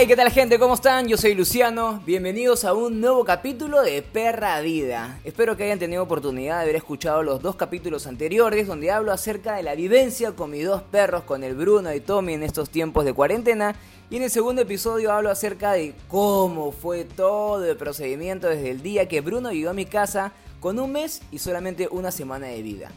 Hey, ¿qué tal gente? ¿Cómo están? Yo soy Luciano. Bienvenidos a un nuevo capítulo de Perra Vida. Espero que hayan tenido oportunidad de haber escuchado los dos capítulos anteriores donde hablo acerca de la vivencia con mis dos perros, con el Bruno y Tommy en estos tiempos de cuarentena. Y en el segundo episodio hablo acerca de cómo fue todo el procedimiento desde el día que Bruno llegó a mi casa con un mes y solamente una semana de vida.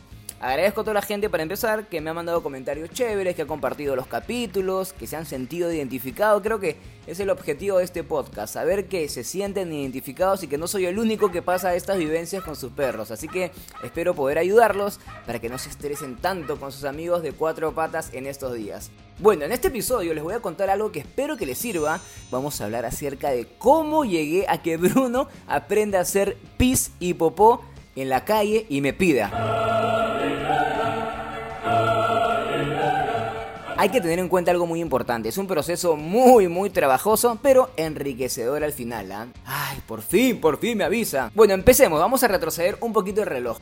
Agradezco a toda la gente para empezar que me ha mandado comentarios chéveres, que ha compartido los capítulos, que se han sentido identificados. Creo que es el objetivo de este podcast, saber que se sienten identificados y que no soy el único que pasa estas vivencias con sus perros. Así que espero poder ayudarlos para que no se estresen tanto con sus amigos de cuatro patas en estos días. Bueno, en este episodio les voy a contar algo que espero que les sirva. Vamos a hablar acerca de cómo llegué a que Bruno aprenda a hacer pis y popó en la calle y me pida. Hay que tener en cuenta algo muy importante, es un proceso muy muy trabajoso, pero enriquecedor al final, ¿ah? Ay, por fin, por fin me avisa. Bueno, empecemos, vamos a retroceder un poquito el reloj.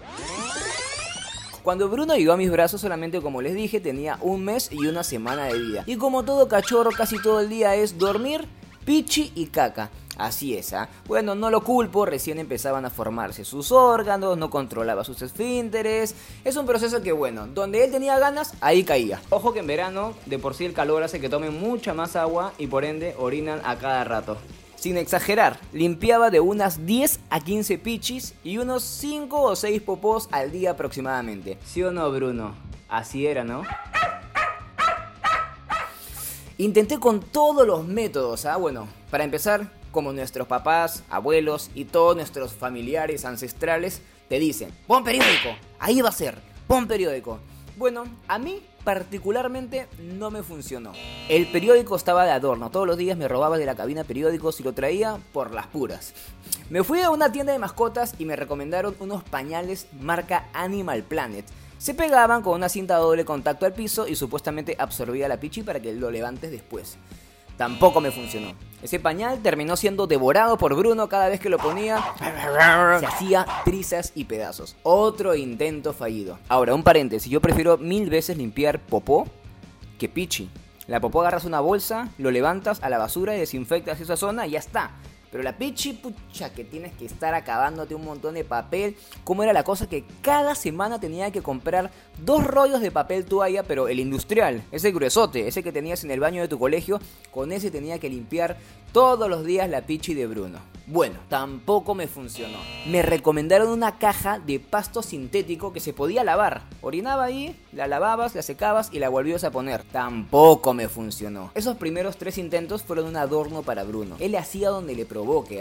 Cuando Bruno llegó a mis brazos solamente como les dije tenía un mes y una semana de vida. Y como todo cachorro casi todo el día es dormir, pichi y caca. Así es, ¿ah? Bueno, no lo culpo, recién empezaban a formarse sus órganos, no controlaba sus esfínteres. Es un proceso que, bueno, donde él tenía ganas, ahí caía. Ojo que en verano, de por sí el calor hace que tomen mucha más agua y por ende orinan a cada rato. Sin exagerar, limpiaba de unas 10 a 15 pichis y unos 5 o 6 popós al día aproximadamente. ¿Sí o no, Bruno? Así era, ¿no? Intenté con todos los métodos, ¿ah? Bueno, para empezar, como nuestros papás, abuelos y todos nuestros familiares ancestrales te dicen, pon periódico, ahí va a ser, pon periódico. Bueno, a mí particularmente no me funcionó. El periódico estaba de adorno, todos los días me robaba de la cabina periódicos y lo traía por las puras. Me fui a una tienda de mascotas y me recomendaron unos pañales marca Animal Planet. Se pegaban con una cinta doble contacto al piso y supuestamente absorbía la pichi para que lo levantes después. Tampoco me funcionó. Ese pañal terminó siendo devorado por Bruno cada vez que lo ponía. Se hacía trizas y pedazos. Otro intento fallido. Ahora, un paréntesis. Yo prefiero mil veces limpiar popó que pichi. La popó agarras una bolsa, lo levantas a la basura y desinfectas esa zona y ya está. Pero la pichi, pucha, que tienes que estar acabándote un montón de papel. ¿Cómo era la cosa? Que cada semana tenía que comprar dos rollos de papel toalla, pero el industrial, ese gruesote, ese que tenías en el baño de tu colegio, con ese tenía que limpiar todos los días la pichi de Bruno. Bueno, tampoco me funcionó. Me recomendaron una caja de pasto sintético que se podía lavar. Orinaba ahí, la lavabas, la secabas y la volvías a poner. Tampoco me funcionó. Esos primeros tres intentos fueron un adorno para Bruno. Él le hacía donde le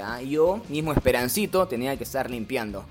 ¿ah? Yo, mismo esperancito, tenía que estar limpiando.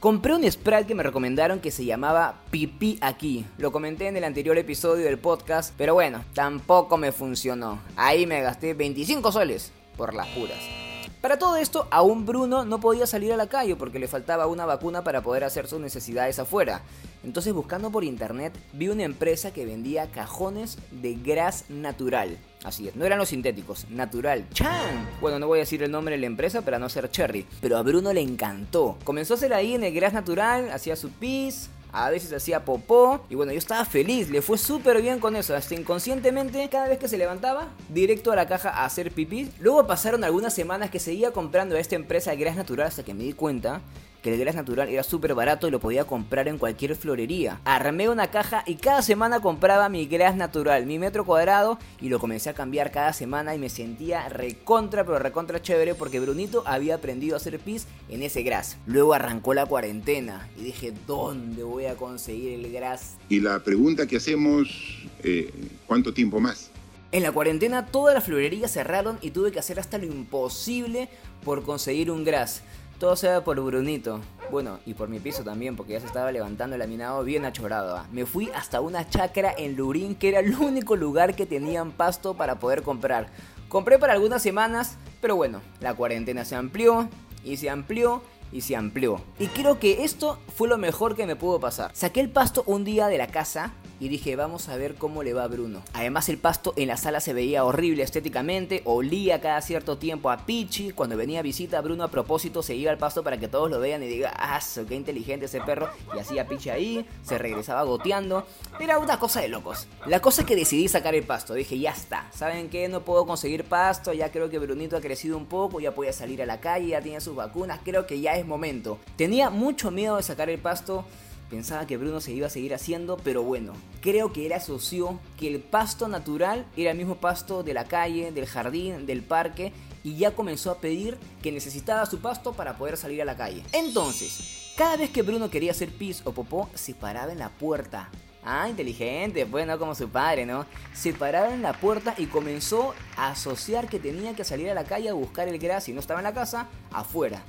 Compré un spray que me recomendaron que se llamaba Pipí aquí. Lo comenté en el anterior episodio del podcast, pero bueno, tampoco me funcionó. Ahí me gasté 25 soles por las puras. Para todo esto, aún Bruno no podía salir a la calle porque le faltaba una vacuna para poder hacer sus necesidades afuera. Entonces buscando por internet vi una empresa que vendía cajones de gras natural. Así es, no eran los sintéticos, natural. ¡Chan! Bueno, no voy a decir el nombre de la empresa para no ser cherry, pero a Bruno le encantó. Comenzó a hacer ahí en el gras natural, hacía su pis, a veces hacía popó. Y bueno, yo estaba feliz, le fue súper bien con eso. Hasta inconscientemente, cada vez que se levantaba, directo a la caja a hacer pipí. Luego pasaron algunas semanas que seguía comprando a esta empresa de gras natural hasta que me di cuenta que el gras natural era súper barato y lo podía comprar en cualquier florería. Armé una caja y cada semana compraba mi gras natural, mi metro cuadrado, y lo comencé a cambiar cada semana y me sentía recontra, pero recontra chévere porque Brunito había aprendido a hacer pis en ese gras. Luego arrancó la cuarentena y dije, ¿dónde voy a conseguir el gras? Y la pregunta que hacemos, eh, ¿cuánto tiempo más? En la cuarentena todas las florerías cerraron y tuve que hacer hasta lo imposible por conseguir un gras. Todo sea por Brunito. Bueno, y por mi piso también, porque ya se estaba levantando el laminado bien achorado. ¿ah? Me fui hasta una chacra en Lurín, que era el único lugar que tenían pasto para poder comprar. Compré para algunas semanas, pero bueno, la cuarentena se amplió y se amplió y se amplió. Y creo que esto fue lo mejor que me pudo pasar. Saqué el pasto un día de la casa y dije, vamos a ver cómo le va a Bruno. Además el pasto en la sala se veía horrible estéticamente, olía cada cierto tiempo a Pichi. Cuando venía a visita Bruno a propósito se iba al pasto para que todos lo vean y diga, ah, qué inteligente ese perro. Y hacía Pichi ahí, se regresaba goteando. Era una cosa de locos. La cosa es que decidí sacar el pasto. Dije, ya está. ¿Saben qué? No puedo conseguir pasto. Ya creo que Brunito ha crecido un poco. Ya puede salir a la calle. Ya tiene sus vacunas. Creo que ya es momento. Tenía mucho miedo de sacar el pasto. Pensaba que Bruno se iba a seguir haciendo, pero bueno, creo que él asoció que el pasto natural era el mismo pasto de la calle, del jardín, del parque, y ya comenzó a pedir que necesitaba su pasto para poder salir a la calle. Entonces, cada vez que Bruno quería hacer pis o popó, se paraba en la puerta. Ah, inteligente, pues no como su padre, ¿no? Se paraba en la puerta y comenzó a asociar que tenía que salir a la calle a buscar el gras y no estaba en la casa, afuera.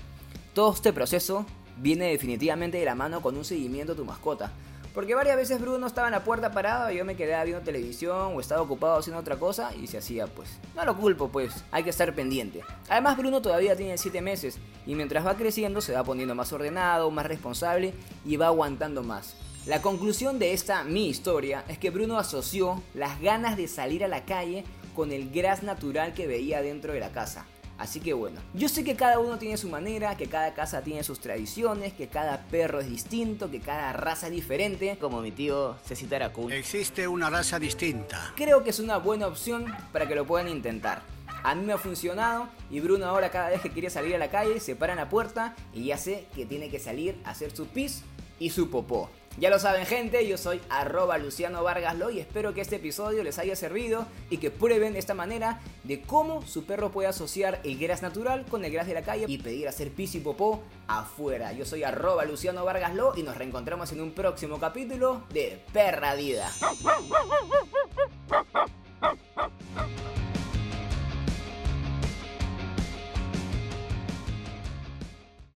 Todo este proceso viene definitivamente de la mano con un seguimiento a tu mascota. Porque varias veces Bruno estaba en la puerta parado yo me quedaba viendo televisión o estaba ocupado haciendo otra cosa y se hacía pues. No lo culpo pues, hay que estar pendiente. Además Bruno todavía tiene 7 meses y mientras va creciendo se va poniendo más ordenado, más responsable y va aguantando más. La conclusión de esta mi historia es que Bruno asoció las ganas de salir a la calle con el gras natural que veía dentro de la casa. Así que bueno, yo sé que cada uno tiene su manera, que cada casa tiene sus tradiciones, que cada perro es distinto, que cada raza es diferente, como mi tío Cecita Raccoon. Existe una raza distinta. Creo que es una buena opción para que lo puedan intentar. A mí me ha funcionado y Bruno ahora cada vez que quiere salir a la calle se para en la puerta y ya sé que tiene que salir a hacer su pis y su popó. Ya lo saben gente, yo soy arroba Luciano Vargas y espero que este episodio les haya servido y que prueben esta manera de cómo su perro puede asociar el gras natural con el gras de la calle y pedir hacer pis y popó afuera. Yo soy arroba Luciano Vargas y nos reencontramos en un próximo capítulo de Perra Vida.